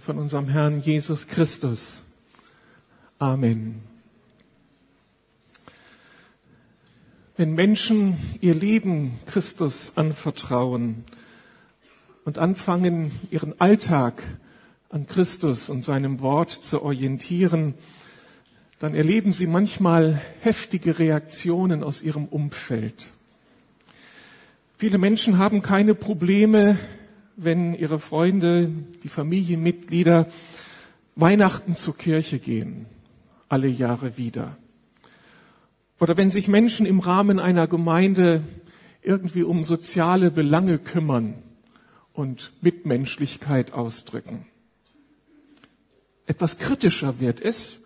und von unserem Herrn Jesus Christus. Amen. Wenn Menschen ihr Leben Christus anvertrauen und anfangen, ihren Alltag an Christus und seinem Wort zu orientieren, dann erleben sie manchmal heftige Reaktionen aus ihrem Umfeld. Viele Menschen haben keine Probleme, wenn ihre Freunde, die Familienmitglieder Weihnachten zur Kirche gehen, alle Jahre wieder. Oder wenn sich Menschen im Rahmen einer Gemeinde irgendwie um soziale Belange kümmern und Mitmenschlichkeit ausdrücken. Etwas kritischer wird es,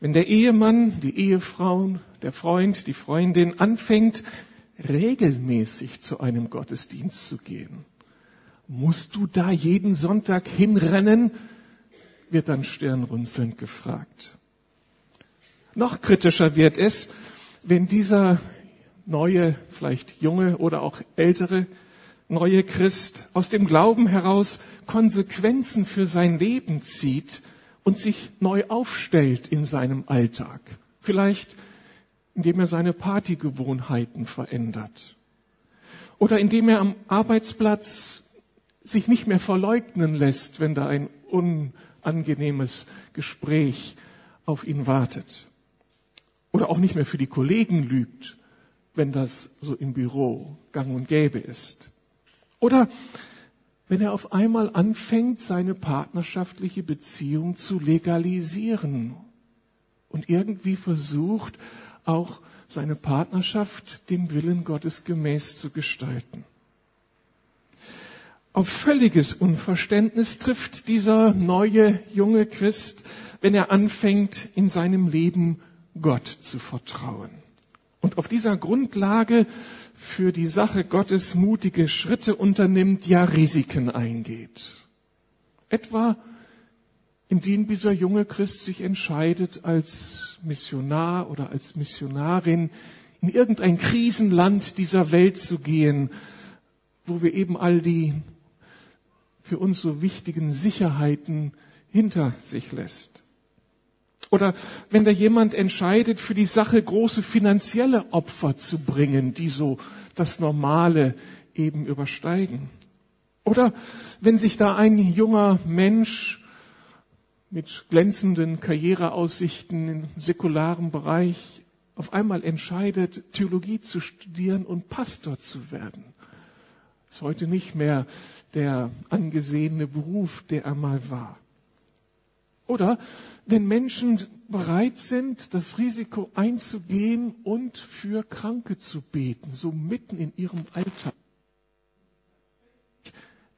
wenn der Ehemann, die Ehefrau, der Freund, die Freundin anfängt, regelmäßig zu einem Gottesdienst zu gehen. Musst du da jeden Sonntag hinrennen? wird dann stirnrunzelnd gefragt. Noch kritischer wird es, wenn dieser neue, vielleicht junge oder auch ältere neue Christ aus dem Glauben heraus Konsequenzen für sein Leben zieht und sich neu aufstellt in seinem Alltag. Vielleicht indem er seine Partygewohnheiten verändert. Oder indem er am Arbeitsplatz sich nicht mehr verleugnen lässt, wenn da ein unangenehmes Gespräch auf ihn wartet. Oder auch nicht mehr für die Kollegen lügt, wenn das so im Büro gang und gäbe ist. Oder wenn er auf einmal anfängt, seine partnerschaftliche Beziehung zu legalisieren und irgendwie versucht, auch seine Partnerschaft dem Willen Gottes gemäß zu gestalten. Auf völliges Unverständnis trifft dieser neue junge Christ, wenn er anfängt, in seinem Leben Gott zu vertrauen. Und auf dieser Grundlage für die Sache Gottes mutige Schritte unternimmt, ja Risiken eingeht. Etwa indem dieser junge Christ sich entscheidet, als Missionar oder als Missionarin in irgendein Krisenland dieser Welt zu gehen, wo wir eben all die für uns so wichtigen Sicherheiten hinter sich lässt. Oder wenn da jemand entscheidet, für die Sache große finanzielle Opfer zu bringen, die so das Normale eben übersteigen. Oder wenn sich da ein junger Mensch mit glänzenden Karriereaussichten im säkularen Bereich auf einmal entscheidet, Theologie zu studieren und Pastor zu werden. Ist heute nicht mehr der angesehene Beruf, der er mal war. Oder wenn Menschen bereit sind, das Risiko einzugehen und für Kranke zu beten, so mitten in ihrem Alltag.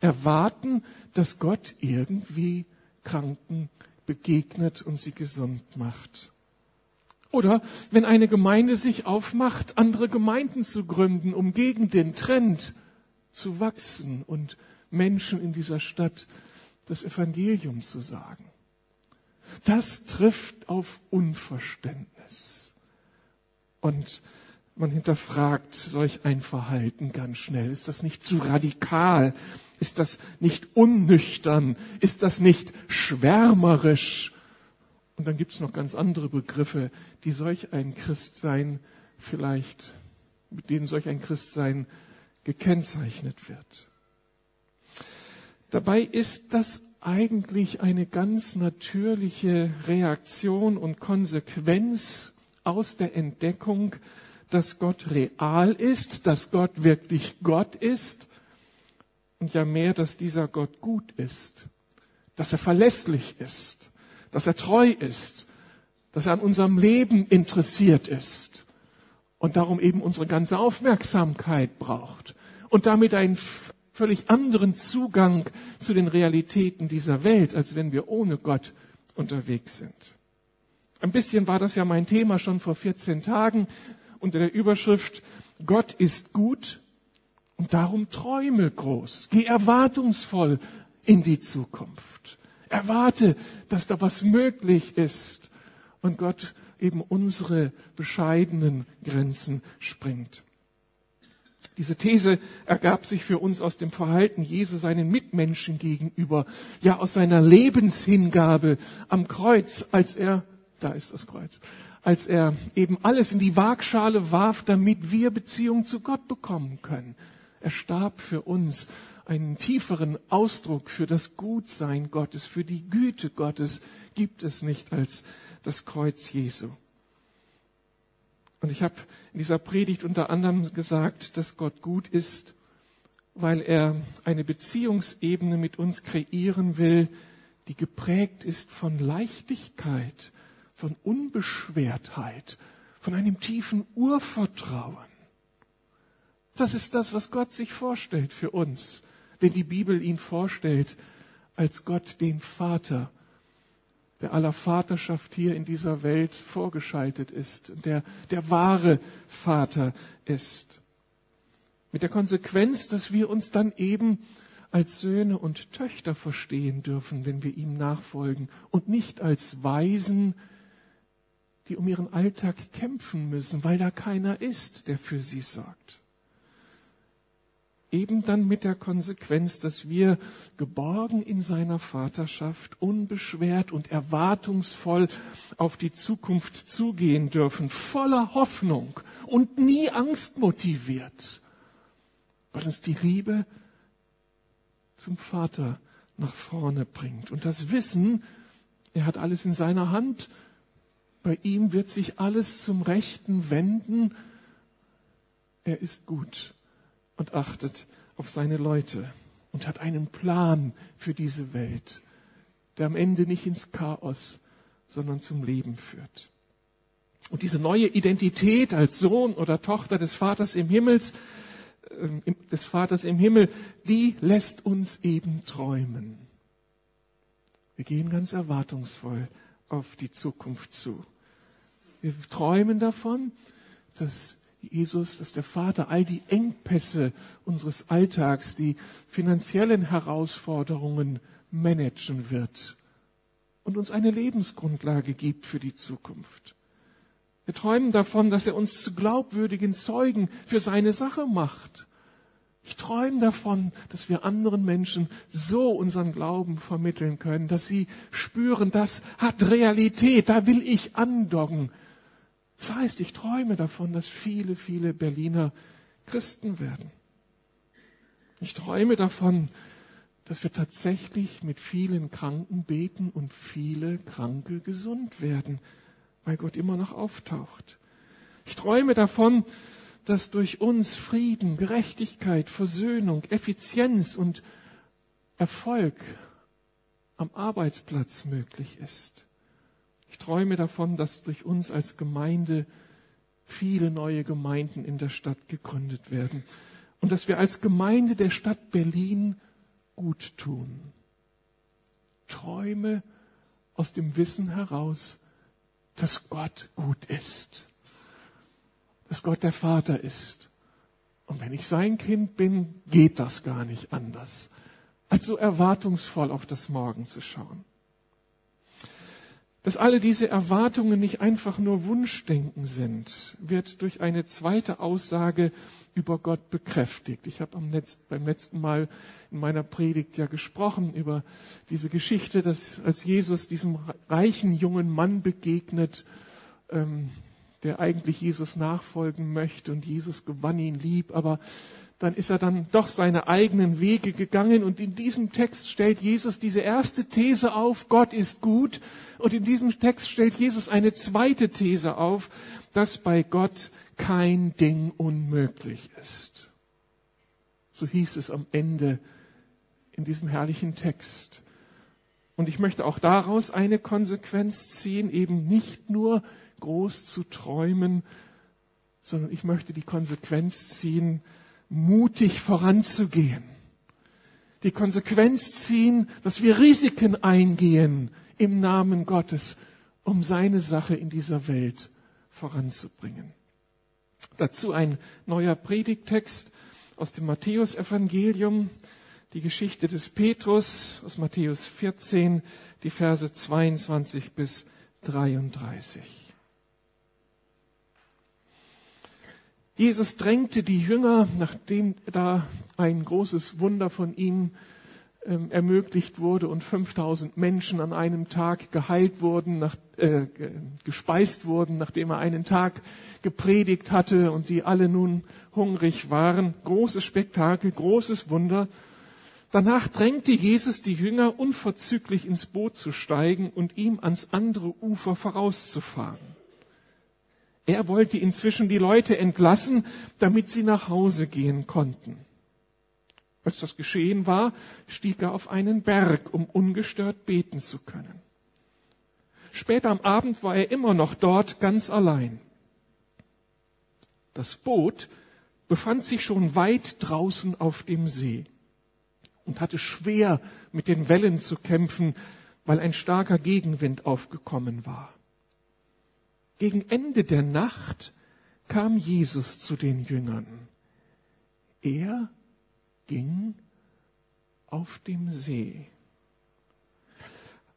Erwarten, dass Gott irgendwie Kranken begegnet und sie gesund macht. Oder wenn eine Gemeinde sich aufmacht, andere Gemeinden zu gründen, um gegen den Trend zu wachsen und Menschen in dieser Stadt das Evangelium zu sagen. Das trifft auf Unverständnis. Und man hinterfragt solch ein Verhalten ganz schnell. Ist das nicht zu radikal? Ist das nicht unnüchtern? Ist das nicht schwärmerisch? Und dann gibt es noch ganz andere Begriffe, die solch ein Christsein vielleicht, mit denen solch ein Christsein gekennzeichnet wird. Dabei ist das eigentlich eine ganz natürliche Reaktion und Konsequenz aus der Entdeckung, dass Gott real ist, dass Gott wirklich Gott ist und ja mehr, dass dieser Gott gut ist, dass er verlässlich ist, dass er treu ist, dass er an unserem Leben interessiert ist und darum eben unsere ganze Aufmerksamkeit braucht und damit einen völlig anderen Zugang zu den Realitäten dieser Welt, als wenn wir ohne Gott unterwegs sind. Ein bisschen war das ja mein Thema schon vor 14 Tagen unter der Überschrift Gott ist gut und darum träume groß. Geh erwartungsvoll in die Zukunft. Erwarte, dass da was möglich ist und Gott eben unsere bescheidenen Grenzen springt. Diese These ergab sich für uns aus dem Verhalten Jesu seinen Mitmenschen gegenüber, ja aus seiner Lebenshingabe am Kreuz, als er, da ist das Kreuz, als er eben alles in die Waagschale warf, damit wir Beziehung zu Gott bekommen können. Er starb für uns einen tieferen Ausdruck für das Gutsein Gottes, für die Güte Gottes gibt es nicht als das Kreuz Jesu. Und ich habe in dieser Predigt unter anderem gesagt, dass Gott gut ist, weil er eine Beziehungsebene mit uns kreieren will, die geprägt ist von Leichtigkeit, von Unbeschwertheit, von einem tiefen Urvertrauen. Das ist das, was Gott sich vorstellt für uns, wenn die Bibel ihn vorstellt als Gott den Vater, der aller Vaterschaft hier in dieser Welt vorgeschaltet ist, der der wahre Vater ist. Mit der Konsequenz, dass wir uns dann eben als Söhne und Töchter verstehen dürfen, wenn wir ihm nachfolgen und nicht als Weisen, die um ihren Alltag kämpfen müssen, weil da keiner ist, der für sie sorgt eben dann mit der Konsequenz, dass wir geborgen in seiner Vaterschaft, unbeschwert und erwartungsvoll auf die Zukunft zugehen dürfen, voller Hoffnung und nie angstmotiviert, weil uns die Liebe zum Vater nach vorne bringt. Und das Wissen, er hat alles in seiner Hand, bei ihm wird sich alles zum Rechten wenden, er ist gut und achtet auf seine Leute und hat einen Plan für diese Welt, der am Ende nicht ins Chaos, sondern zum Leben führt. Und diese neue Identität als Sohn oder Tochter des Vaters im Himmels, äh, des Vaters im Himmel, die lässt uns eben träumen. Wir gehen ganz erwartungsvoll auf die Zukunft zu. Wir träumen davon, dass Jesus, dass der Vater all die Engpässe unseres Alltags, die finanziellen Herausforderungen managen wird und uns eine Lebensgrundlage gibt für die Zukunft. Wir träumen davon, dass er uns zu glaubwürdigen Zeugen für seine Sache macht. Ich träume davon, dass wir anderen Menschen so unseren Glauben vermitteln können, dass sie spüren, das hat Realität, da will ich andocken. Das heißt, ich träume davon, dass viele, viele Berliner Christen werden. Ich träume davon, dass wir tatsächlich mit vielen Kranken beten und viele Kranke gesund werden, weil Gott immer noch auftaucht. Ich träume davon, dass durch uns Frieden, Gerechtigkeit, Versöhnung, Effizienz und Erfolg am Arbeitsplatz möglich ist. Ich träume davon, dass durch uns als Gemeinde viele neue Gemeinden in der Stadt gegründet werden und dass wir als Gemeinde der Stadt Berlin gut tun. Träume aus dem Wissen heraus, dass Gott gut ist, dass Gott der Vater ist. Und wenn ich sein Kind bin, geht das gar nicht anders, als so erwartungsvoll auf das Morgen zu schauen dass alle diese Erwartungen nicht einfach nur Wunschdenken sind, wird durch eine zweite Aussage über Gott bekräftigt. Ich habe Letzt, beim letzten Mal in meiner Predigt ja gesprochen über diese Geschichte, dass als Jesus diesem reichen jungen Mann begegnet, ähm, der eigentlich Jesus nachfolgen möchte und Jesus gewann ihn lieb, aber dann ist er dann doch seine eigenen Wege gegangen. Und in diesem Text stellt Jesus diese erste These auf, Gott ist gut. Und in diesem Text stellt Jesus eine zweite These auf, dass bei Gott kein Ding unmöglich ist. So hieß es am Ende in diesem herrlichen Text. Und ich möchte auch daraus eine Konsequenz ziehen, eben nicht nur groß zu träumen, sondern ich möchte die Konsequenz ziehen, mutig voranzugehen. Die Konsequenz ziehen, dass wir Risiken eingehen im Namen Gottes, um seine Sache in dieser Welt voranzubringen. Dazu ein neuer Predigtext aus dem Matthäusevangelium, die Geschichte des Petrus aus Matthäus 14, die Verse 22 bis 33. Jesus drängte die Jünger, nachdem da ein großes Wunder von ihm ähm, ermöglicht wurde und 5000 Menschen an einem Tag geheilt wurden, nach, äh, gespeist wurden, nachdem er einen Tag gepredigt hatte und die alle nun hungrig waren. Großes Spektakel, großes Wunder. Danach drängte Jesus die Jünger unverzüglich ins Boot zu steigen und ihm ans andere Ufer vorauszufahren. Er wollte inzwischen die Leute entlassen, damit sie nach Hause gehen konnten. Als das geschehen war, stieg er auf einen Berg, um ungestört beten zu können. Später am Abend war er immer noch dort ganz allein. Das Boot befand sich schon weit draußen auf dem See und hatte schwer mit den Wellen zu kämpfen, weil ein starker Gegenwind aufgekommen war. Gegen Ende der Nacht kam Jesus zu den Jüngern. Er ging auf dem See.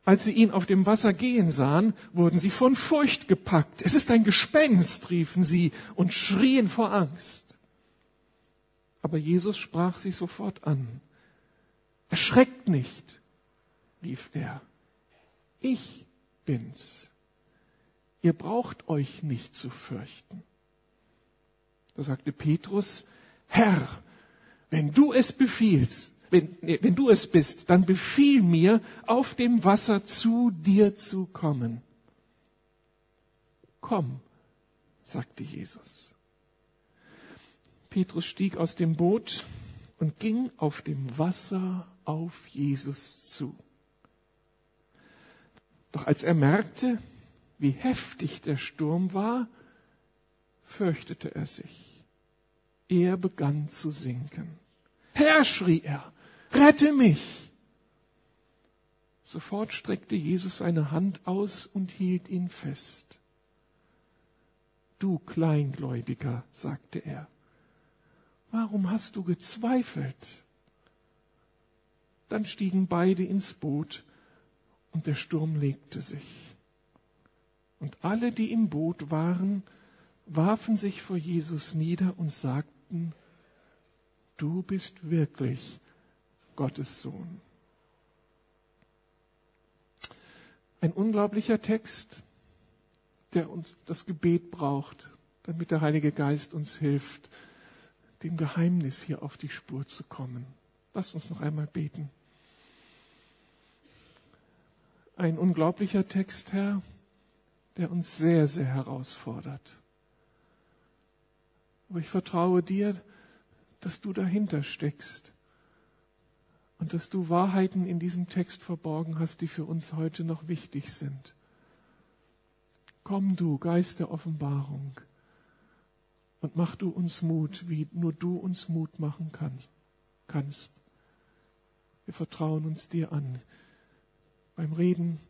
Als sie ihn auf dem Wasser gehen sahen, wurden sie von Furcht gepackt. Es ist ein Gespenst, riefen sie und schrien vor Angst. Aber Jesus sprach sie sofort an. Erschreckt nicht, rief er. Ich bin's. Ihr braucht euch nicht zu fürchten. Da sagte Petrus, Herr, wenn du es befiehlst, wenn, wenn du es bist, dann befiehl mir, auf dem Wasser zu dir zu kommen. Komm, sagte Jesus. Petrus stieg aus dem Boot und ging auf dem Wasser auf Jesus zu. Doch als er merkte, wie heftig der Sturm war, fürchtete er sich. Er begann zu sinken. Herr, schrie er, rette mich! Sofort streckte Jesus seine Hand aus und hielt ihn fest. Du Kleingläubiger, sagte er, warum hast du gezweifelt? Dann stiegen beide ins Boot und der Sturm legte sich. Und alle, die im Boot waren, warfen sich vor Jesus nieder und sagten, du bist wirklich Gottes Sohn. Ein unglaublicher Text, der uns das Gebet braucht, damit der Heilige Geist uns hilft, dem Geheimnis hier auf die Spur zu kommen. Lasst uns noch einmal beten. Ein unglaublicher Text, Herr, der uns sehr, sehr herausfordert. Aber ich vertraue dir, dass du dahinter steckst und dass du Wahrheiten in diesem Text verborgen hast, die für uns heute noch wichtig sind. Komm du, Geist der Offenbarung, und mach du uns Mut, wie nur du uns Mut machen kannst. Wir vertrauen uns dir an beim Reden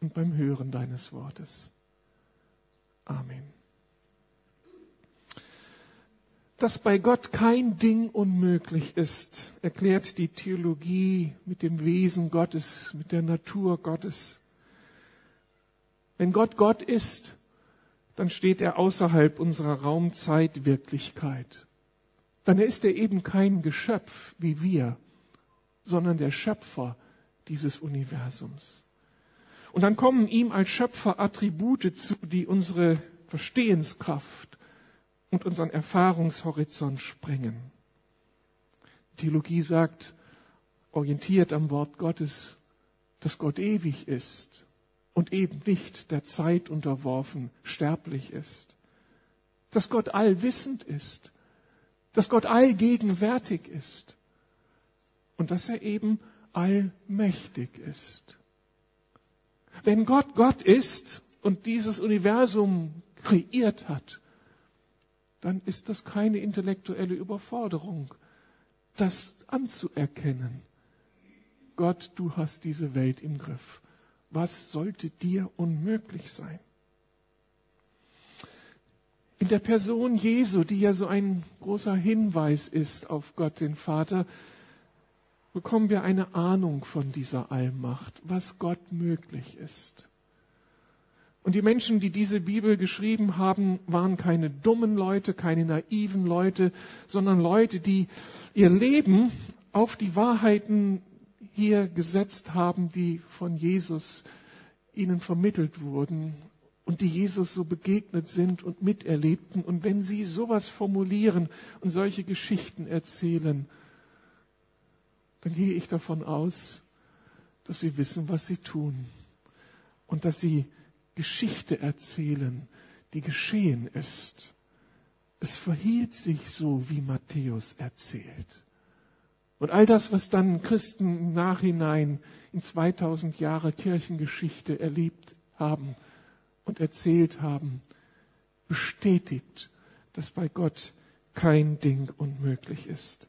und beim Hören deines Wortes. Amen dass bei Gott kein Ding unmöglich ist, erklärt die Theologie mit dem Wesen Gottes, mit der Natur Gottes. Wenn Gott Gott ist, dann steht er außerhalb unserer Raumzeitwirklichkeit. Dann ist er eben kein Geschöpf wie wir, sondern der Schöpfer dieses Universums. Und dann kommen ihm als Schöpfer Attribute zu, die unsere Verstehenskraft, und unseren Erfahrungshorizont sprengen. Theologie sagt, orientiert am Wort Gottes, dass Gott ewig ist und eben nicht der Zeit unterworfen, sterblich ist. Dass Gott allwissend ist, dass Gott allgegenwärtig ist und dass er eben allmächtig ist. Wenn Gott Gott ist und dieses Universum kreiert hat, dann ist das keine intellektuelle Überforderung, das anzuerkennen. Gott, du hast diese Welt im Griff. Was sollte dir unmöglich sein? In der Person Jesu, die ja so ein großer Hinweis ist auf Gott, den Vater, bekommen wir eine Ahnung von dieser Allmacht, was Gott möglich ist. Und die Menschen, die diese Bibel geschrieben haben, waren keine dummen Leute, keine naiven Leute, sondern Leute, die ihr Leben auf die Wahrheiten hier gesetzt haben, die von Jesus ihnen vermittelt wurden und die Jesus so begegnet sind und miterlebten. Und wenn sie sowas formulieren und solche Geschichten erzählen, dann gehe ich davon aus, dass sie wissen, was sie tun und dass sie Geschichte erzählen, die geschehen ist. Es verhielt sich so, wie Matthäus erzählt. Und all das, was dann Christen im Nachhinein in 2000 Jahre Kirchengeschichte erlebt haben und erzählt haben, bestätigt, dass bei Gott kein Ding unmöglich ist.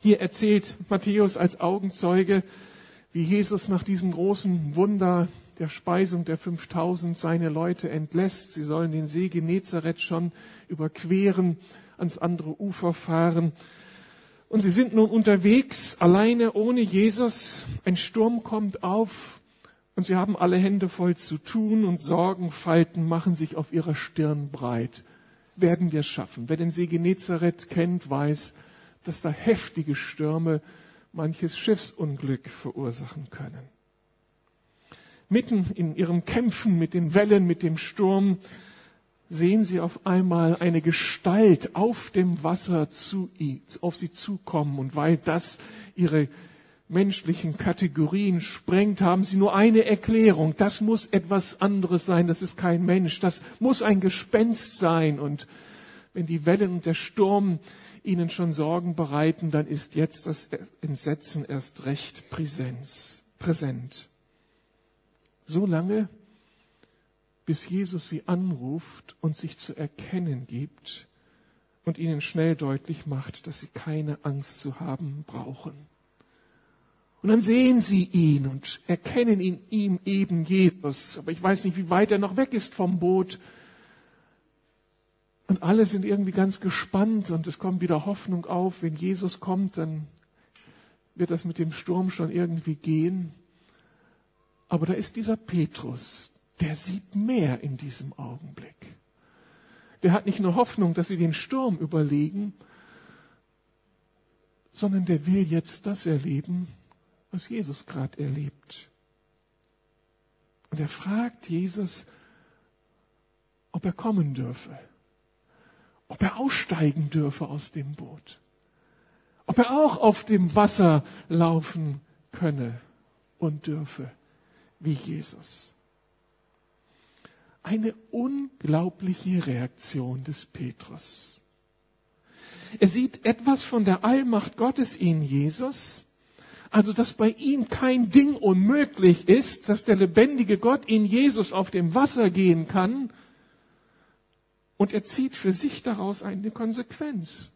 Hier erzählt Matthäus als Augenzeuge, wie Jesus nach diesem großen Wunder der Speisung der 5000 seine Leute entlässt. Sie sollen den See Genezareth schon überqueren, ans andere Ufer fahren. Und sie sind nun unterwegs, alleine, ohne Jesus. Ein Sturm kommt auf und sie haben alle Hände voll zu tun und Sorgenfalten machen sich auf ihrer Stirn breit. Werden wir es schaffen? Wer den See Genezareth kennt, weiß, dass da heftige Stürme manches Schiffsunglück verursachen können. Mitten in ihrem Kämpfen mit den Wellen, mit dem Sturm, sehen sie auf einmal eine Gestalt auf dem Wasser zu, auf sie zukommen. Und weil das ihre menschlichen Kategorien sprengt, haben sie nur eine Erklärung. Das muss etwas anderes sein. Das ist kein Mensch. Das muss ein Gespenst sein. Und wenn die Wellen und der Sturm ihnen schon Sorgen bereiten, dann ist jetzt das Entsetzen erst recht Präsenz, präsent. So lange, bis Jesus sie anruft und sich zu erkennen gibt und ihnen schnell deutlich macht, dass sie keine Angst zu haben brauchen. Und dann sehen sie ihn und erkennen in ihm eben Jesus. Aber ich weiß nicht, wie weit er noch weg ist vom Boot. Und alle sind irgendwie ganz gespannt und es kommt wieder Hoffnung auf. Wenn Jesus kommt, dann wird das mit dem Sturm schon irgendwie gehen. Aber da ist dieser Petrus, der sieht mehr in diesem Augenblick. Der hat nicht nur Hoffnung, dass sie den Sturm überlegen, sondern der will jetzt das erleben, was Jesus gerade erlebt. Und er fragt Jesus, ob er kommen dürfe ob er aussteigen dürfe aus dem Boot, ob er auch auf dem Wasser laufen könne und dürfe, wie Jesus. Eine unglaubliche Reaktion des Petrus. Er sieht etwas von der Allmacht Gottes in Jesus, also dass bei ihm kein Ding unmöglich ist, dass der lebendige Gott in Jesus auf dem Wasser gehen kann, und er zieht für sich daraus eine Konsequenz.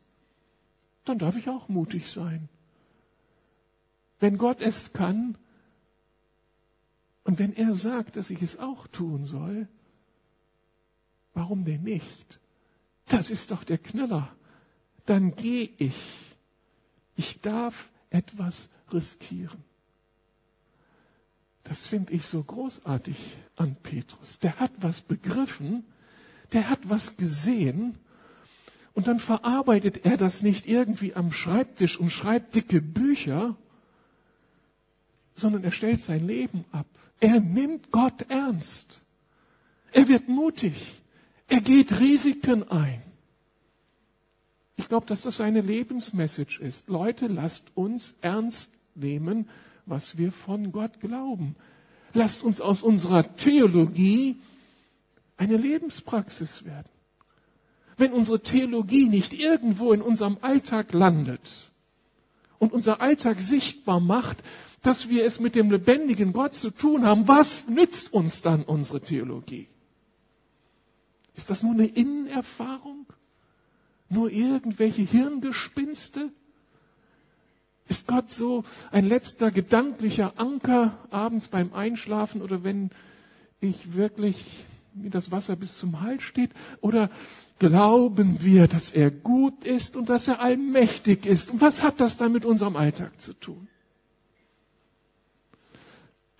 Dann darf ich auch mutig sein. Wenn Gott es kann und wenn er sagt, dass ich es auch tun soll, warum denn nicht? Das ist doch der Knüller. Dann gehe ich. Ich darf etwas riskieren. Das finde ich so großartig an Petrus. Der hat was begriffen, der hat was gesehen und dann verarbeitet er das nicht irgendwie am Schreibtisch und schreibt dicke Bücher, sondern er stellt sein Leben ab. Er nimmt Gott ernst. Er wird mutig. Er geht Risiken ein. Ich glaube, dass das seine Lebensmessage ist. Leute, lasst uns ernst nehmen, was wir von Gott glauben. Lasst uns aus unserer Theologie eine Lebenspraxis werden. Wenn unsere Theologie nicht irgendwo in unserem Alltag landet und unser Alltag sichtbar macht, dass wir es mit dem lebendigen Gott zu tun haben, was nützt uns dann unsere Theologie? Ist das nur eine Innenerfahrung? Nur irgendwelche Hirngespinste? Ist Gott so ein letzter gedanklicher Anker abends beim Einschlafen oder wenn ich wirklich wie das Wasser bis zum Hals steht? Oder glauben wir, dass er gut ist und dass er allmächtig ist? Und was hat das dann mit unserem Alltag zu tun?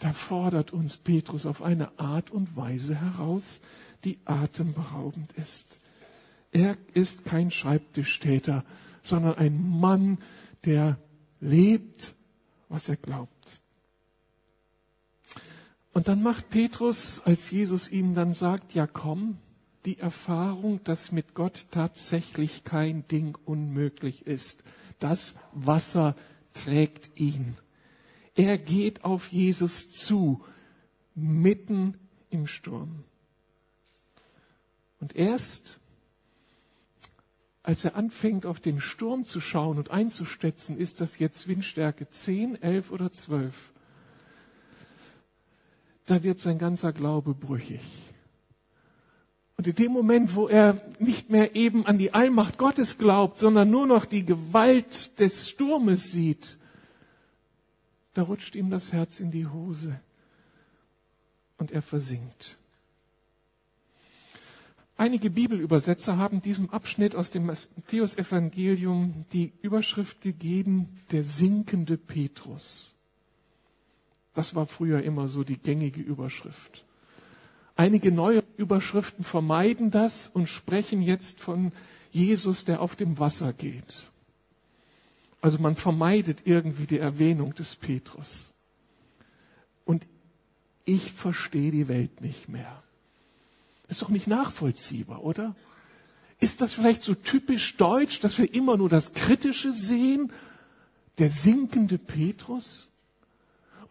da fordert uns Petrus auf eine Art und Weise heraus, die atemberaubend ist. Er ist kein Schreibtischtäter, sondern ein Mann, der lebt, was er glaubt. Und dann macht Petrus, als Jesus ihm dann sagt, ja komm, die Erfahrung, dass mit Gott tatsächlich kein Ding unmöglich ist. Das Wasser trägt ihn. Er geht auf Jesus zu, mitten im Sturm. Und erst als er anfängt, auf den Sturm zu schauen und einzustetzen, ist das jetzt Windstärke 10, 11 oder 12, da wird sein ganzer Glaube brüchig. Und in dem Moment, wo er nicht mehr eben an die Allmacht Gottes glaubt, sondern nur noch die Gewalt des Sturmes sieht, da rutscht ihm das Herz in die Hose und er versinkt. Einige Bibelübersetzer haben diesem Abschnitt aus dem Matthäus-Evangelium die Überschrift gegeben, der sinkende Petrus. Das war früher immer so die gängige Überschrift. Einige neue Überschriften vermeiden das und sprechen jetzt von Jesus, der auf dem Wasser geht. Also man vermeidet irgendwie die Erwähnung des Petrus. Und ich verstehe die Welt nicht mehr. Ist doch nicht nachvollziehbar, oder? Ist das vielleicht so typisch deutsch, dass wir immer nur das Kritische sehen? Der sinkende Petrus?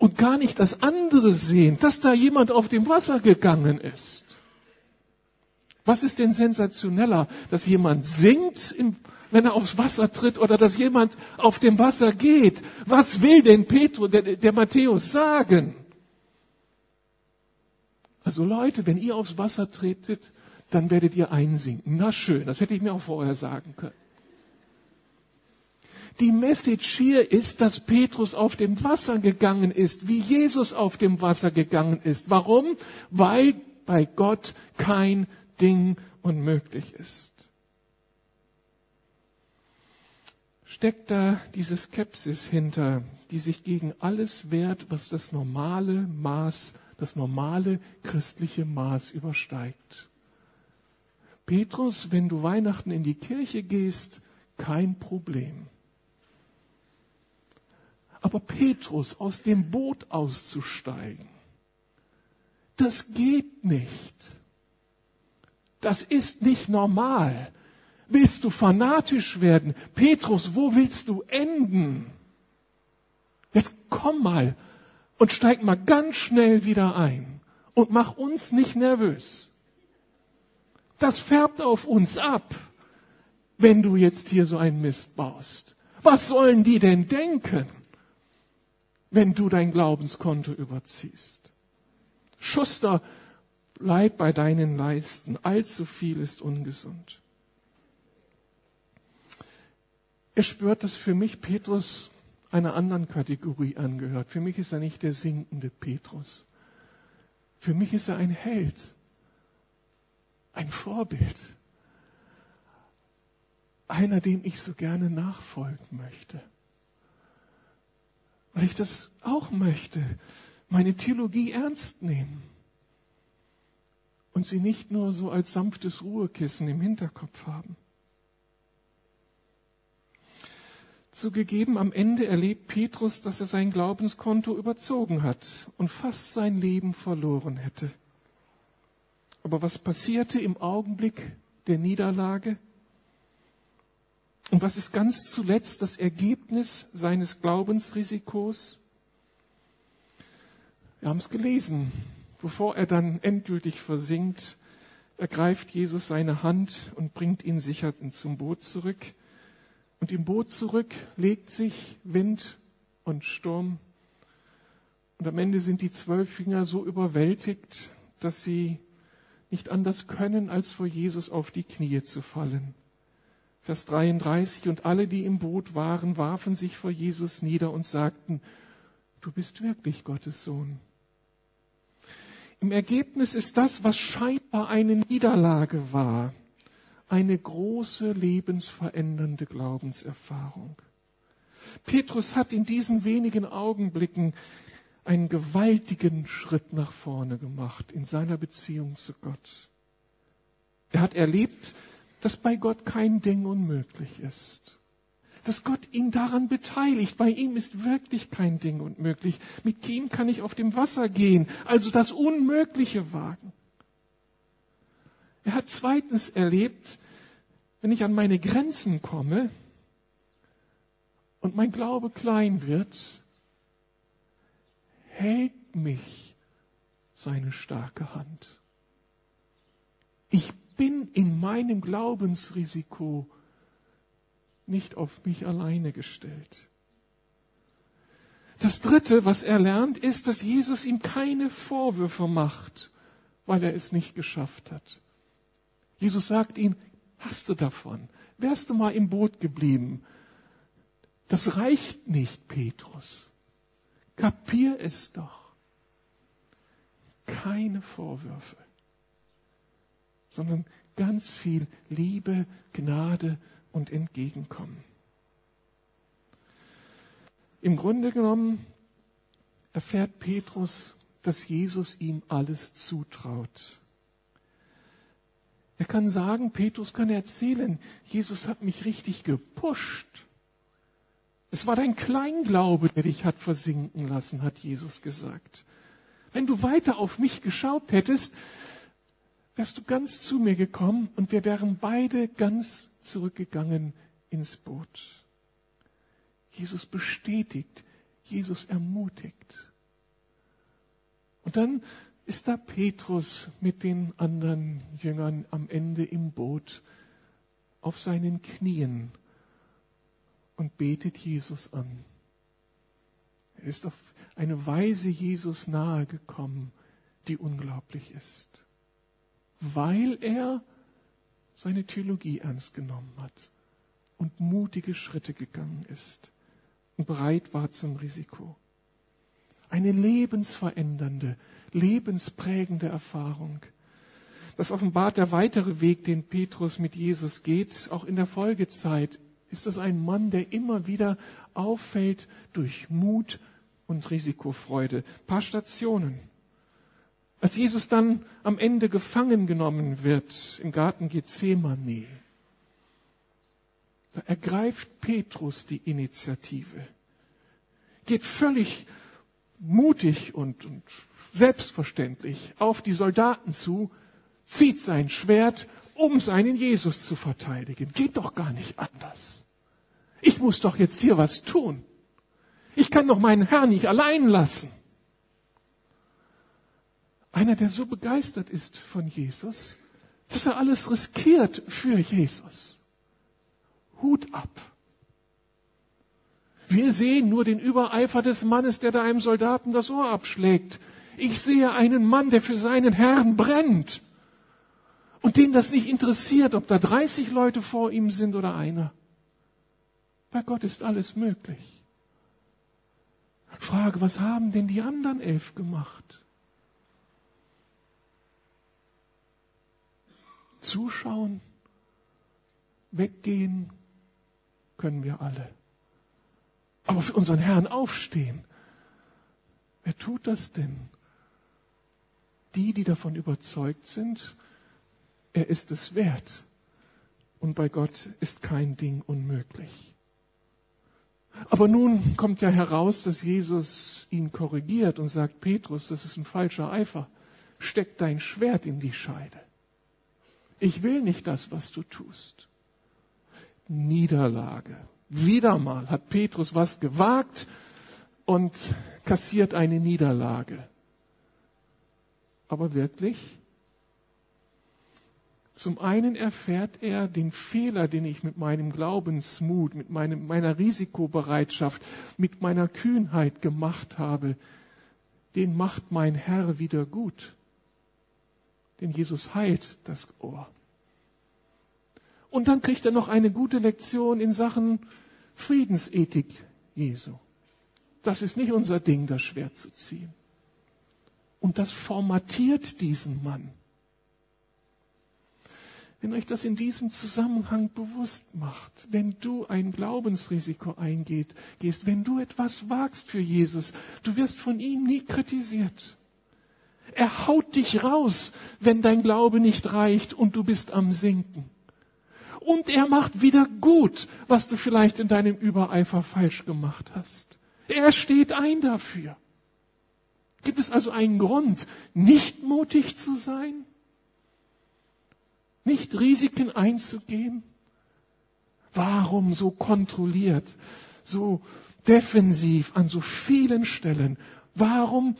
Und gar nicht das andere sehen, dass da jemand auf dem Wasser gegangen ist. Was ist denn sensationeller, dass jemand sinkt, wenn er aufs Wasser tritt, oder dass jemand auf dem Wasser geht? Was will denn Petrus, der, der Matthäus sagen? Also Leute, wenn ihr aufs Wasser tretet, dann werdet ihr einsinken. Na schön, das hätte ich mir auch vorher sagen können. Die Message hier ist, dass Petrus auf dem Wasser gegangen ist, wie Jesus auf dem Wasser gegangen ist. Warum? Weil bei Gott kein Ding unmöglich ist. Steckt da diese Skepsis hinter, die sich gegen alles wehrt, was das normale Maß das normale christliche Maß übersteigt. Petrus, wenn du Weihnachten in die Kirche gehst, kein Problem. Aber Petrus aus dem Boot auszusteigen, das geht nicht. Das ist nicht normal. Willst du fanatisch werden? Petrus, wo willst du enden? Jetzt komm mal und steig mal ganz schnell wieder ein und mach uns nicht nervös. Das färbt auf uns ab, wenn du jetzt hier so einen Mist baust. Was sollen die denn denken, wenn du dein Glaubenskonto überziehst? Schuster, bleib bei deinen Leisten. Allzu viel ist ungesund. Er spürt, dass für mich Petrus einer anderen Kategorie angehört. Für mich ist er nicht der sinkende Petrus. Für mich ist er ein Held, ein Vorbild, einer, dem ich so gerne nachfolgen möchte. Weil ich das auch möchte, meine Theologie ernst nehmen und sie nicht nur so als sanftes Ruhekissen im Hinterkopf haben. Zugegeben, am Ende erlebt Petrus, dass er sein Glaubenskonto überzogen hat und fast sein Leben verloren hätte. Aber was passierte im Augenblick der Niederlage? Und was ist ganz zuletzt das Ergebnis seines Glaubensrisikos? Wir haben es gelesen. Bevor er dann endgültig versinkt, ergreift Jesus seine Hand und bringt ihn sicher zum Boot zurück. Und im Boot zurück legt sich Wind und Sturm. Und am Ende sind die zwölf Finger so überwältigt, dass sie nicht anders können, als vor Jesus auf die Knie zu fallen. Vers 33, und alle, die im Boot waren, warfen sich vor Jesus nieder und sagten, du bist wirklich Gottes Sohn. Im Ergebnis ist das, was scheinbar eine Niederlage war, eine große lebensverändernde Glaubenserfahrung. Petrus hat in diesen wenigen Augenblicken einen gewaltigen Schritt nach vorne gemacht in seiner Beziehung zu Gott. Er hat erlebt, dass bei Gott kein Ding unmöglich ist. Dass Gott ihn daran beteiligt. Bei ihm ist wirklich kein Ding unmöglich. Mit ihm kann ich auf dem Wasser gehen, also das Unmögliche wagen. Er hat zweitens erlebt, wenn ich an meine Grenzen komme und mein Glaube klein wird, hält mich seine starke Hand. Ich bin in meinem Glaubensrisiko nicht auf mich alleine gestellt. Das Dritte, was er lernt, ist, dass Jesus ihm keine Vorwürfe macht, weil er es nicht geschafft hat. Jesus sagt ihm, hast du davon? Wärst du mal im Boot geblieben? Das reicht nicht, Petrus. Kapier es doch. Keine Vorwürfe, sondern ganz viel Liebe, Gnade und Entgegenkommen. Im Grunde genommen erfährt Petrus, dass Jesus ihm alles zutraut. Er kann sagen, Petrus kann erzählen, Jesus hat mich richtig gepusht. Es war dein Kleinglaube, der dich hat versinken lassen, hat Jesus gesagt. Wenn du weiter auf mich geschaut hättest, wärst du ganz zu mir gekommen und wir wären beide ganz zurückgegangen ins Boot. Jesus bestätigt, Jesus ermutigt. Und dann ist da Petrus mit den anderen Jüngern am Ende im Boot auf seinen Knien und betet Jesus an. Er ist auf eine Weise Jesus nahe gekommen, die unglaublich ist, weil er seine Theologie ernst genommen hat und mutige Schritte gegangen ist und bereit war zum Risiko. Eine lebensverändernde, lebensprägende Erfahrung. Das offenbart der weitere Weg, den Petrus mit Jesus geht. Auch in der Folgezeit ist das ein Mann, der immer wieder auffällt durch Mut und Risikofreude. Ein paar Stationen. Als Jesus dann am Ende gefangen genommen wird im Garten Gethsemane, da ergreift Petrus die Initiative, geht völlig mutig und, und selbstverständlich auf die Soldaten zu, zieht sein Schwert, um seinen Jesus zu verteidigen. Geht doch gar nicht anders. Ich muss doch jetzt hier was tun. Ich kann doch meinen Herrn nicht allein lassen. Einer, der so begeistert ist von Jesus, dass er alles riskiert für Jesus. Hut ab. Wir sehen nur den Übereifer des Mannes, der da einem Soldaten das Ohr abschlägt. Ich sehe einen Mann, der für seinen Herrn brennt und dem das nicht interessiert, ob da 30 Leute vor ihm sind oder einer. Bei Gott ist alles möglich. Frage, was haben denn die anderen elf gemacht? Zuschauen, weggehen können wir alle aber für unseren Herrn aufstehen. Wer tut das denn? Die, die davon überzeugt sind, er ist es wert. Und bei Gott ist kein Ding unmöglich. Aber nun kommt ja heraus, dass Jesus ihn korrigiert und sagt, Petrus, das ist ein falscher Eifer. Steck dein Schwert in die Scheide. Ich will nicht das, was du tust. Niederlage. Wieder mal hat Petrus was gewagt und kassiert eine Niederlage. Aber wirklich? Zum einen erfährt er den Fehler, den ich mit meinem Glaubensmut, mit meinem, meiner Risikobereitschaft, mit meiner Kühnheit gemacht habe. Den macht mein Herr wieder gut. Denn Jesus heilt das Ohr. Und dann kriegt er noch eine gute Lektion in Sachen Friedensethik Jesu. Das ist nicht unser Ding, das Schwert zu ziehen. Und das formatiert diesen Mann. wenn euch das in diesem Zusammenhang bewusst macht, wenn du ein Glaubensrisiko eingehst, wenn du etwas wagst für Jesus, du wirst von ihm nie kritisiert. Er haut dich raus, wenn dein Glaube nicht reicht und du bist am Sinken. Und er macht wieder gut, was du vielleicht in deinem Übereifer falsch gemacht hast. Er steht ein dafür. Gibt es also einen Grund, nicht mutig zu sein? Nicht Risiken einzugehen? Warum so kontrolliert, so defensiv an so vielen Stellen? Warum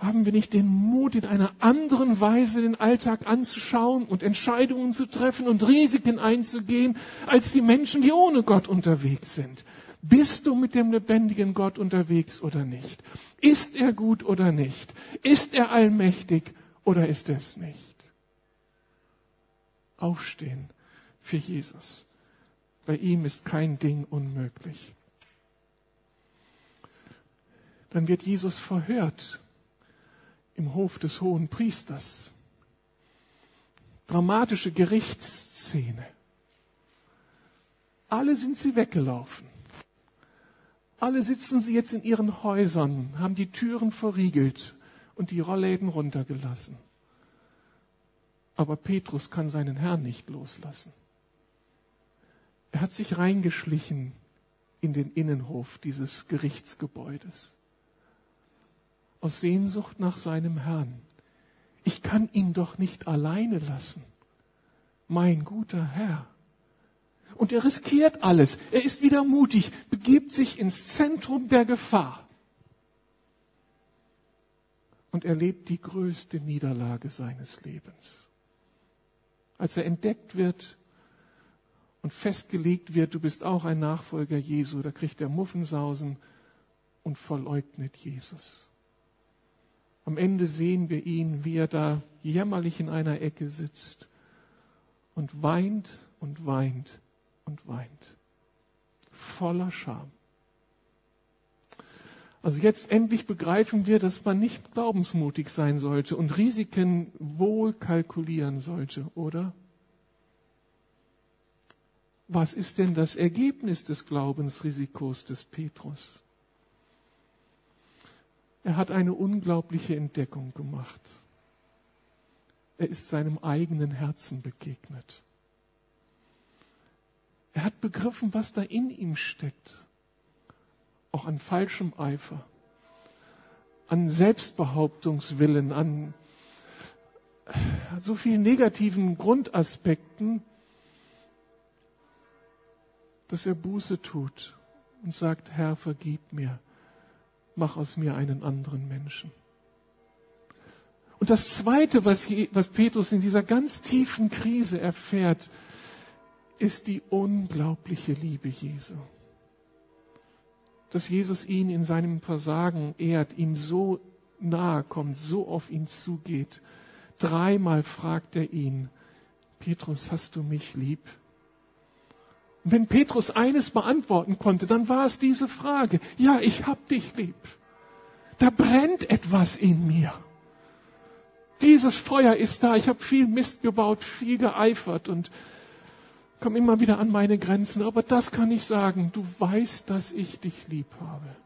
haben wir nicht den Mut, in einer anderen Weise den Alltag anzuschauen und Entscheidungen zu treffen und Risiken einzugehen, als die Menschen, die ohne Gott unterwegs sind? Bist du mit dem lebendigen Gott unterwegs oder nicht? Ist er gut oder nicht? Ist er allmächtig oder ist er es nicht? Aufstehen für Jesus. Bei ihm ist kein Ding unmöglich. Dann wird Jesus verhört im Hof des hohen Priesters. Dramatische Gerichtsszene. Alle sind sie weggelaufen. Alle sitzen sie jetzt in ihren Häusern, haben die Türen verriegelt und die Rollläden runtergelassen. Aber Petrus kann seinen Herrn nicht loslassen. Er hat sich reingeschlichen in den Innenhof dieses Gerichtsgebäudes aus Sehnsucht nach seinem Herrn. Ich kann ihn doch nicht alleine lassen. Mein guter Herr. Und er riskiert alles. Er ist wieder mutig, begibt sich ins Zentrum der Gefahr und erlebt die größte Niederlage seines Lebens. Als er entdeckt wird und festgelegt wird, du bist auch ein Nachfolger Jesu, da kriegt er Muffensausen und verleugnet Jesus. Am Ende sehen wir ihn, wie er da jämmerlich in einer Ecke sitzt und weint und weint und weint. Voller Scham. Also jetzt endlich begreifen wir, dass man nicht glaubensmutig sein sollte und Risiken wohl kalkulieren sollte, oder? Was ist denn das Ergebnis des Glaubensrisikos des Petrus? Er hat eine unglaubliche Entdeckung gemacht. Er ist seinem eigenen Herzen begegnet. Er hat begriffen, was da in ihm steckt. Auch an falschem Eifer, an Selbstbehauptungswillen, an so vielen negativen Grundaspekten, dass er Buße tut und sagt, Herr, vergib mir mach aus mir einen anderen Menschen. Und das Zweite, was, was Petrus in dieser ganz tiefen Krise erfährt, ist die unglaubliche Liebe Jesu. Dass Jesus ihn in seinem Versagen ehrt, ihm so nahe kommt, so auf ihn zugeht. Dreimal fragt er ihn, Petrus, hast du mich lieb? Wenn Petrus eines beantworten konnte, dann war es diese Frage, ja, ich hab dich lieb. Da brennt etwas in mir. Dieses Feuer ist da. Ich habe viel Mist gebaut, viel geeifert und komme immer wieder an meine Grenzen. Aber das kann ich sagen. Du weißt, dass ich dich lieb habe.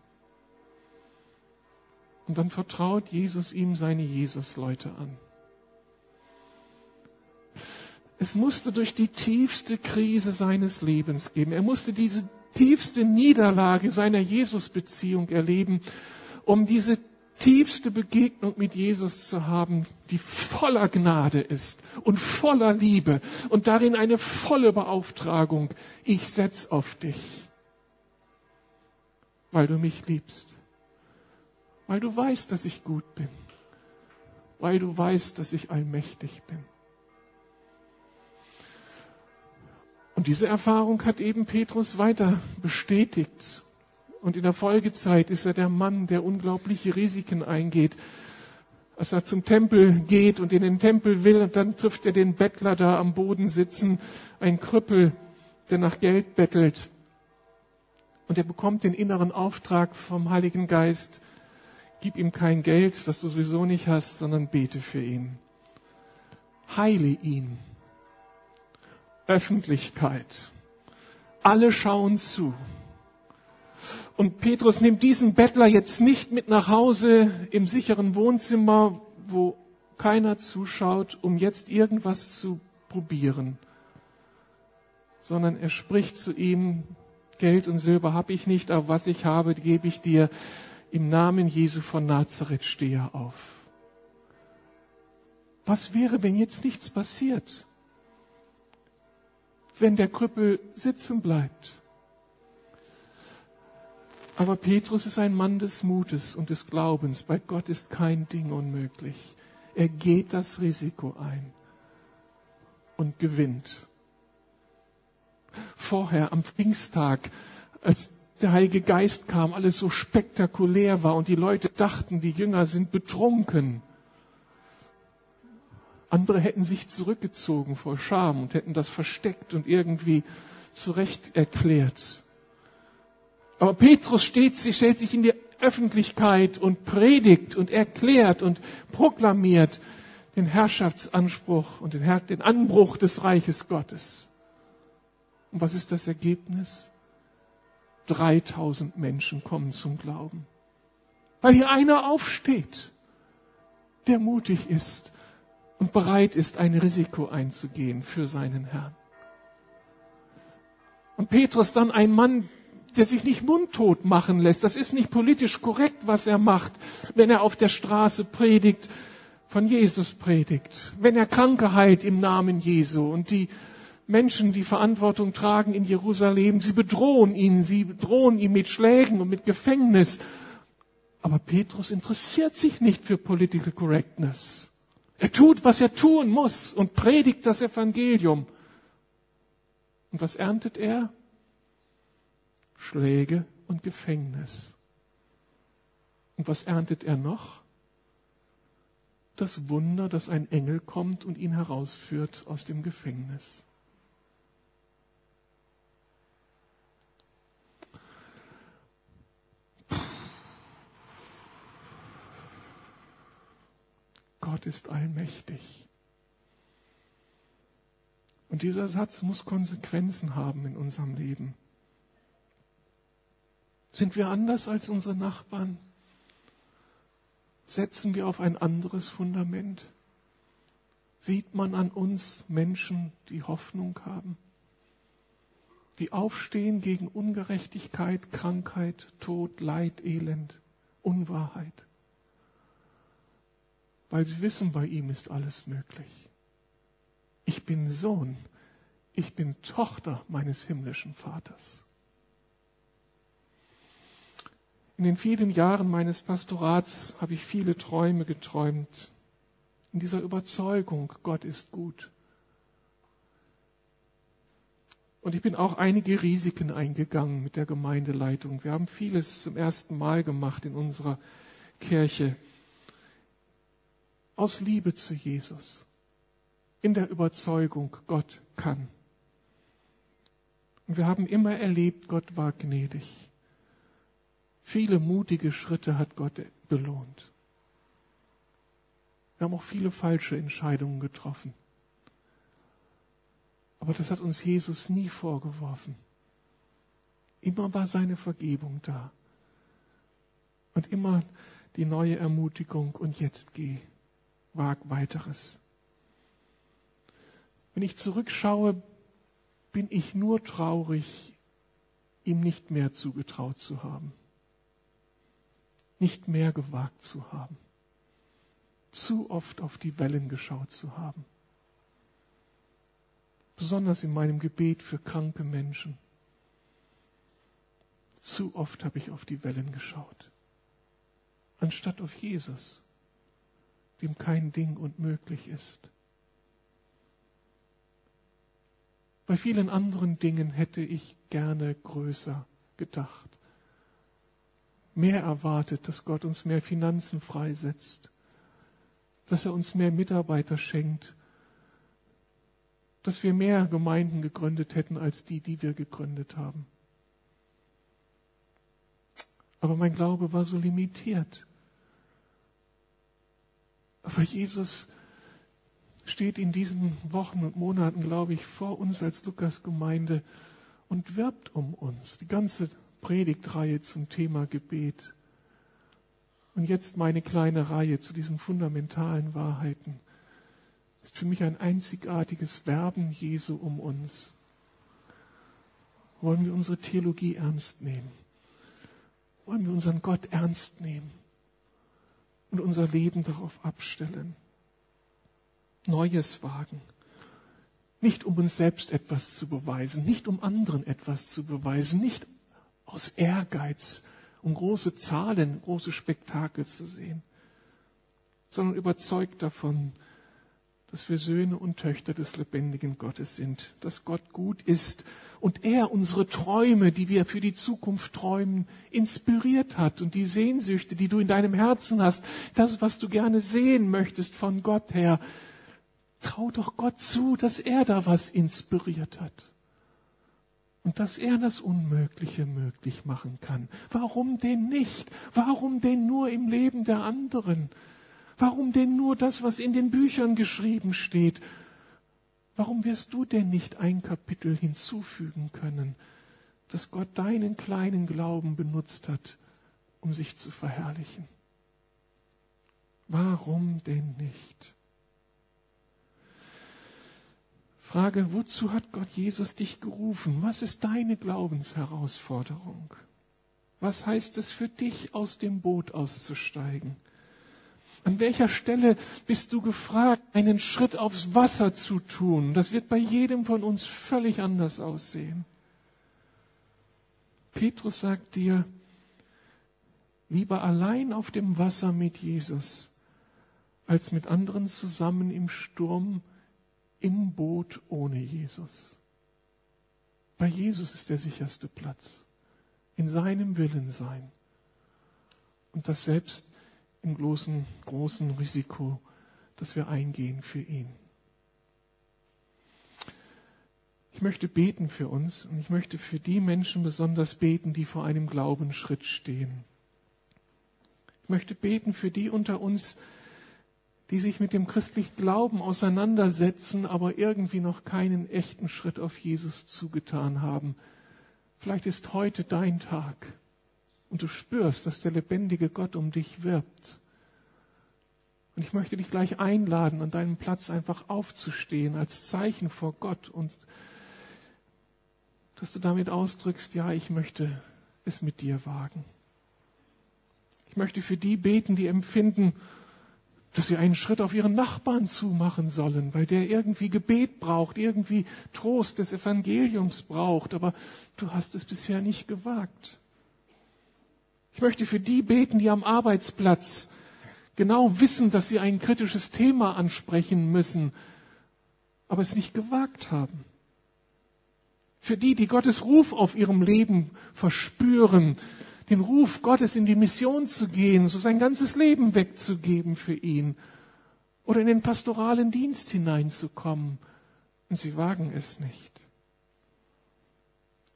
Und dann vertraut Jesus ihm seine Jesus-Leute an. Es musste durch die tiefste Krise seines Lebens gehen. Er musste diese tiefste Niederlage seiner Jesus-Beziehung erleben, um diese tiefste Begegnung mit Jesus zu haben, die voller Gnade ist und voller Liebe und darin eine volle Beauftragung. Ich setz auf dich, weil du mich liebst, weil du weißt, dass ich gut bin, weil du weißt, dass ich allmächtig bin. Und diese Erfahrung hat eben Petrus weiter bestätigt. Und in der Folgezeit ist er der Mann, der unglaubliche Risiken eingeht. Als er zum Tempel geht und in den Tempel will, und dann trifft er den Bettler da am Boden sitzen, ein Krüppel, der nach Geld bettelt. Und er bekommt den inneren Auftrag vom Heiligen Geist, gib ihm kein Geld, das du sowieso nicht hast, sondern bete für ihn. Heile ihn Öffentlichkeit. Alle schauen zu. Und Petrus nimmt diesen Bettler jetzt nicht mit nach Hause im sicheren Wohnzimmer, wo keiner zuschaut, um jetzt irgendwas zu probieren, sondern er spricht zu ihm, Geld und Silber habe ich nicht, aber was ich habe, gebe ich dir. Im Namen Jesu von Nazareth stehe auf. Was wäre, wenn jetzt nichts passiert? Wenn der Krüppel sitzen bleibt? Aber Petrus ist ein Mann des Mutes und des Glaubens. Bei Gott ist kein Ding unmöglich. Er geht das Risiko ein und gewinnt. Vorher am Pfingsttag, als der Heilige Geist kam, alles so spektakulär war und die Leute dachten, die Jünger sind betrunken. Andere hätten sich zurückgezogen vor Scham und hätten das versteckt und irgendwie zurecht erklärt. Aber Petrus steht, stellt sich in die Öffentlichkeit und predigt und erklärt und proklamiert den Herrschaftsanspruch und den Anbruch des Reiches Gottes. Und was ist das Ergebnis? 3000 Menschen kommen zum Glauben. Weil hier einer aufsteht, der mutig ist und bereit ist, ein Risiko einzugehen für seinen Herrn. Und Petrus dann ein Mann, der sich nicht mundtot machen lässt. Das ist nicht politisch korrekt, was er macht, wenn er auf der Straße predigt, von Jesus predigt, wenn er Kranke heilt im Namen Jesu und die Menschen, die Verantwortung tragen in Jerusalem, sie bedrohen ihn, sie bedrohen ihn mit Schlägen und mit Gefängnis. Aber Petrus interessiert sich nicht für Political Correctness. Er tut, was er tun muss und predigt das Evangelium. Und was erntet er? Schläge und Gefängnis. Und was erntet er noch? Das Wunder, dass ein Engel kommt und ihn herausführt aus dem Gefängnis. Gott ist allmächtig. Und dieser Satz muss Konsequenzen haben in unserem Leben. Sind wir anders als unsere Nachbarn? Setzen wir auf ein anderes Fundament? Sieht man an uns Menschen, die Hoffnung haben? Die aufstehen gegen Ungerechtigkeit, Krankheit, Tod, Leid, Elend, Unwahrheit. Weil sie wissen, bei ihm ist alles möglich. Ich bin Sohn, ich bin Tochter meines himmlischen Vaters. In den vielen Jahren meines Pastorats habe ich viele Träume geträumt, in dieser Überzeugung, Gott ist gut. Und ich bin auch einige Risiken eingegangen mit der Gemeindeleitung. Wir haben vieles zum ersten Mal gemacht in unserer Kirche. Aus Liebe zu Jesus. In der Überzeugung, Gott kann. Und wir haben immer erlebt, Gott war gnädig. Viele mutige Schritte hat Gott belohnt. Wir haben auch viele falsche Entscheidungen getroffen. Aber das hat uns Jesus nie vorgeworfen. Immer war seine Vergebung da. Und immer die neue Ermutigung und jetzt geh, wag weiteres. Wenn ich zurückschaue, bin ich nur traurig, ihm nicht mehr zugetraut zu haben nicht mehr gewagt zu haben, zu oft auf die Wellen geschaut zu haben. Besonders in meinem Gebet für kranke Menschen. Zu oft habe ich auf die Wellen geschaut, anstatt auf Jesus, dem kein Ding unmöglich ist. Bei vielen anderen Dingen hätte ich gerne größer gedacht mehr erwartet, dass Gott uns mehr Finanzen freisetzt, dass er uns mehr Mitarbeiter schenkt, dass wir mehr Gemeinden gegründet hätten als die, die wir gegründet haben. Aber mein Glaube war so limitiert. Aber Jesus steht in diesen Wochen und Monaten, glaube ich, vor uns als Lukas-Gemeinde und wirbt um uns. Die ganze Predigtreihe zum Thema Gebet. Und jetzt meine kleine Reihe zu diesen fundamentalen Wahrheiten ist für mich ein einzigartiges Werben Jesu um uns. Wollen wir unsere Theologie ernst nehmen? Wollen wir unseren Gott ernst nehmen und unser Leben darauf abstellen? Neues wagen. Nicht um uns selbst etwas zu beweisen, nicht um anderen etwas zu beweisen, nicht aus Ehrgeiz, um große Zahlen, große Spektakel zu sehen, sondern überzeugt davon, dass wir Söhne und Töchter des lebendigen Gottes sind, dass Gott gut ist und er unsere Träume, die wir für die Zukunft träumen, inspiriert hat und die Sehnsüchte, die du in deinem Herzen hast, das, was du gerne sehen möchtest von Gott her, trau doch Gott zu, dass er da was inspiriert hat und dass er das Unmögliche möglich machen kann. Warum denn nicht? Warum denn nur im Leben der anderen? Warum denn nur das, was in den Büchern geschrieben steht? Warum wirst du denn nicht ein Kapitel hinzufügen können, dass Gott deinen kleinen Glauben benutzt hat, um sich zu verherrlichen? Warum denn nicht? Frage, wozu hat Gott Jesus dich gerufen? Was ist deine Glaubensherausforderung? Was heißt es für dich, aus dem Boot auszusteigen? An welcher Stelle bist du gefragt, einen Schritt aufs Wasser zu tun? Das wird bei jedem von uns völlig anders aussehen. Petrus sagt dir, lieber allein auf dem Wasser mit Jesus, als mit anderen zusammen im Sturm im Boot ohne Jesus. Bei Jesus ist der sicherste Platz. In seinem Willen sein. Und das selbst im großen, großen Risiko, das wir eingehen für ihn. Ich möchte beten für uns und ich möchte für die Menschen besonders beten, die vor einem Glaubensschritt stehen. Ich möchte beten für die unter uns, die sich mit dem christlichen Glauben auseinandersetzen, aber irgendwie noch keinen echten Schritt auf Jesus zugetan haben. Vielleicht ist heute dein Tag und du spürst, dass der lebendige Gott um dich wirbt. Und ich möchte dich gleich einladen, an deinem Platz einfach aufzustehen als Zeichen vor Gott und dass du damit ausdrückst, ja, ich möchte es mit dir wagen. Ich möchte für die beten, die empfinden, dass sie einen Schritt auf ihren Nachbarn zumachen sollen, weil der irgendwie Gebet braucht, irgendwie Trost des Evangeliums braucht, aber du hast es bisher nicht gewagt. Ich möchte für die beten, die am Arbeitsplatz genau wissen, dass sie ein kritisches Thema ansprechen müssen, aber es nicht gewagt haben. Für die, die Gottes Ruf auf ihrem Leben verspüren, den Ruf Gottes in die Mission zu gehen, so sein ganzes Leben wegzugeben für ihn oder in den pastoralen Dienst hineinzukommen. Und sie wagen es nicht.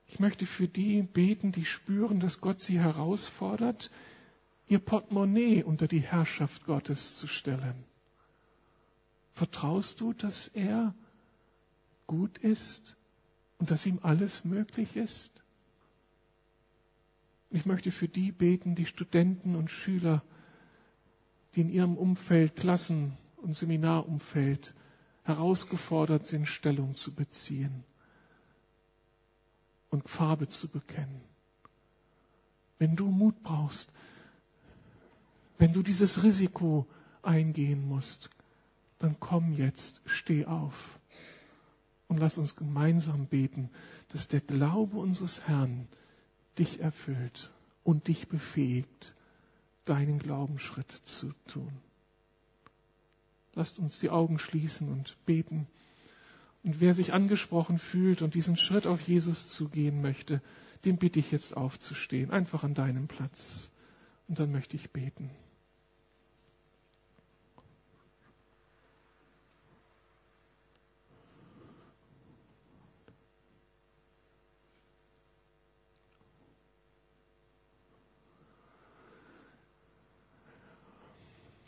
Ich möchte für die beten, die spüren, dass Gott sie herausfordert, ihr Portemonnaie unter die Herrschaft Gottes zu stellen. Vertraust du, dass er gut ist und dass ihm alles möglich ist? Ich möchte für die beten, die Studenten und Schüler, die in ihrem Umfeld, Klassen- und Seminarumfeld herausgefordert sind, Stellung zu beziehen und Farbe zu bekennen. Wenn du Mut brauchst, wenn du dieses Risiko eingehen musst, dann komm jetzt, steh auf und lass uns gemeinsam beten, dass der Glaube unseres Herrn dich erfüllt und dich befähigt, deinen Glaubensschritt zu tun. Lasst uns die Augen schließen und beten. Und wer sich angesprochen fühlt und diesen Schritt auf Jesus zugehen möchte, dem bitte ich jetzt aufzustehen, einfach an deinem Platz. Und dann möchte ich beten.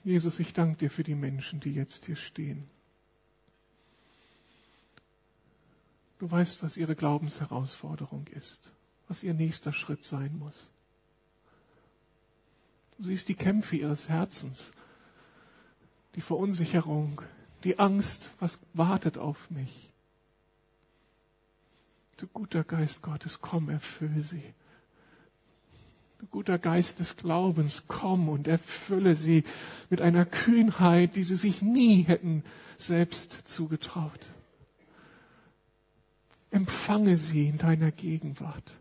Jesus, ich danke dir für die Menschen, die jetzt hier stehen. Du weißt, was ihre Glaubensherausforderung ist, was ihr nächster Schritt sein muss. Du siehst die Kämpfe ihres Herzens, die Verunsicherung, die Angst, was wartet auf mich. Du guter Geist Gottes, komm, erfülle sie. Du guter Geist des Glaubens, komm und erfülle sie mit einer Kühnheit, die sie sich nie hätten selbst zugetraut. Empfange sie in deiner Gegenwart.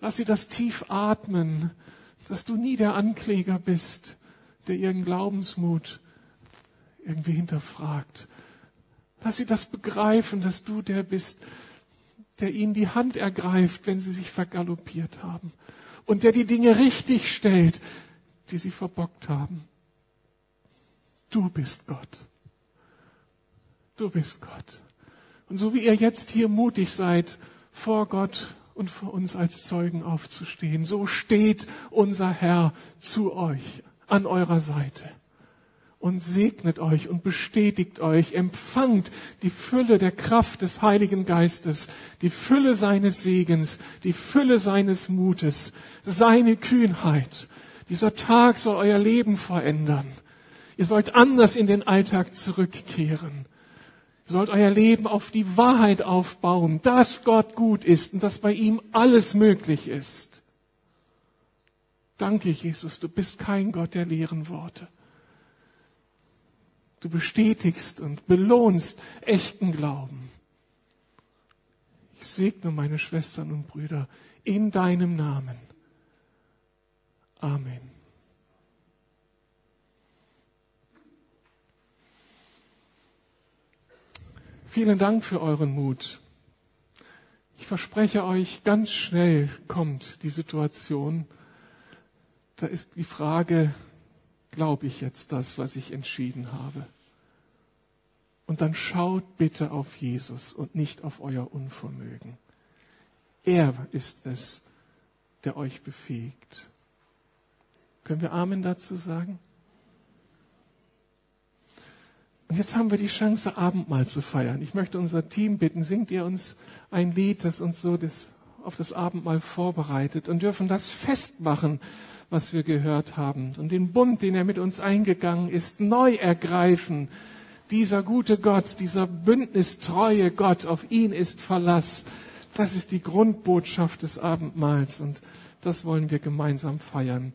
Lass sie das tief atmen, dass du nie der Ankläger bist, der ihren Glaubensmut irgendwie hinterfragt. Lass sie das begreifen, dass du der bist, der ihnen die Hand ergreift, wenn sie sich vergaloppiert haben und der die Dinge richtig stellt, die sie verbockt haben. Du bist Gott. Du bist Gott. Und so wie ihr jetzt hier mutig seid, vor Gott und vor uns als Zeugen aufzustehen, so steht unser Herr zu euch an eurer Seite und segnet euch und bestätigt euch, empfangt die Fülle der Kraft des Heiligen Geistes, die Fülle seines Segens, die Fülle seines Mutes, seine Kühnheit. Dieser Tag soll euer Leben verändern. Ihr sollt anders in den Alltag zurückkehren. Sollt euer Leben auf die Wahrheit aufbauen, dass Gott gut ist und dass bei ihm alles möglich ist. Danke, Jesus, du bist kein Gott der leeren Worte. Du bestätigst und belohnst echten Glauben. Ich segne meine Schwestern und Brüder in deinem Namen. Amen. Vielen Dank für euren Mut. Ich verspreche euch, ganz schnell kommt die Situation. Da ist die Frage, glaube ich jetzt das, was ich entschieden habe? Und dann schaut bitte auf Jesus und nicht auf euer Unvermögen. Er ist es, der euch befähigt. Können wir Amen dazu sagen? Und jetzt haben wir die Chance, Abendmahl zu feiern. Ich möchte unser Team bitten, singt ihr uns ein Lied, das uns so das, auf das Abendmahl vorbereitet und dürfen das festmachen, was wir gehört haben und den Bund, den er mit uns eingegangen ist, neu ergreifen dieser gute Gott, dieser bündnistreue Gott, auf ihn ist Verlass. Das ist die Grundbotschaft des Abendmahls und das wollen wir gemeinsam feiern.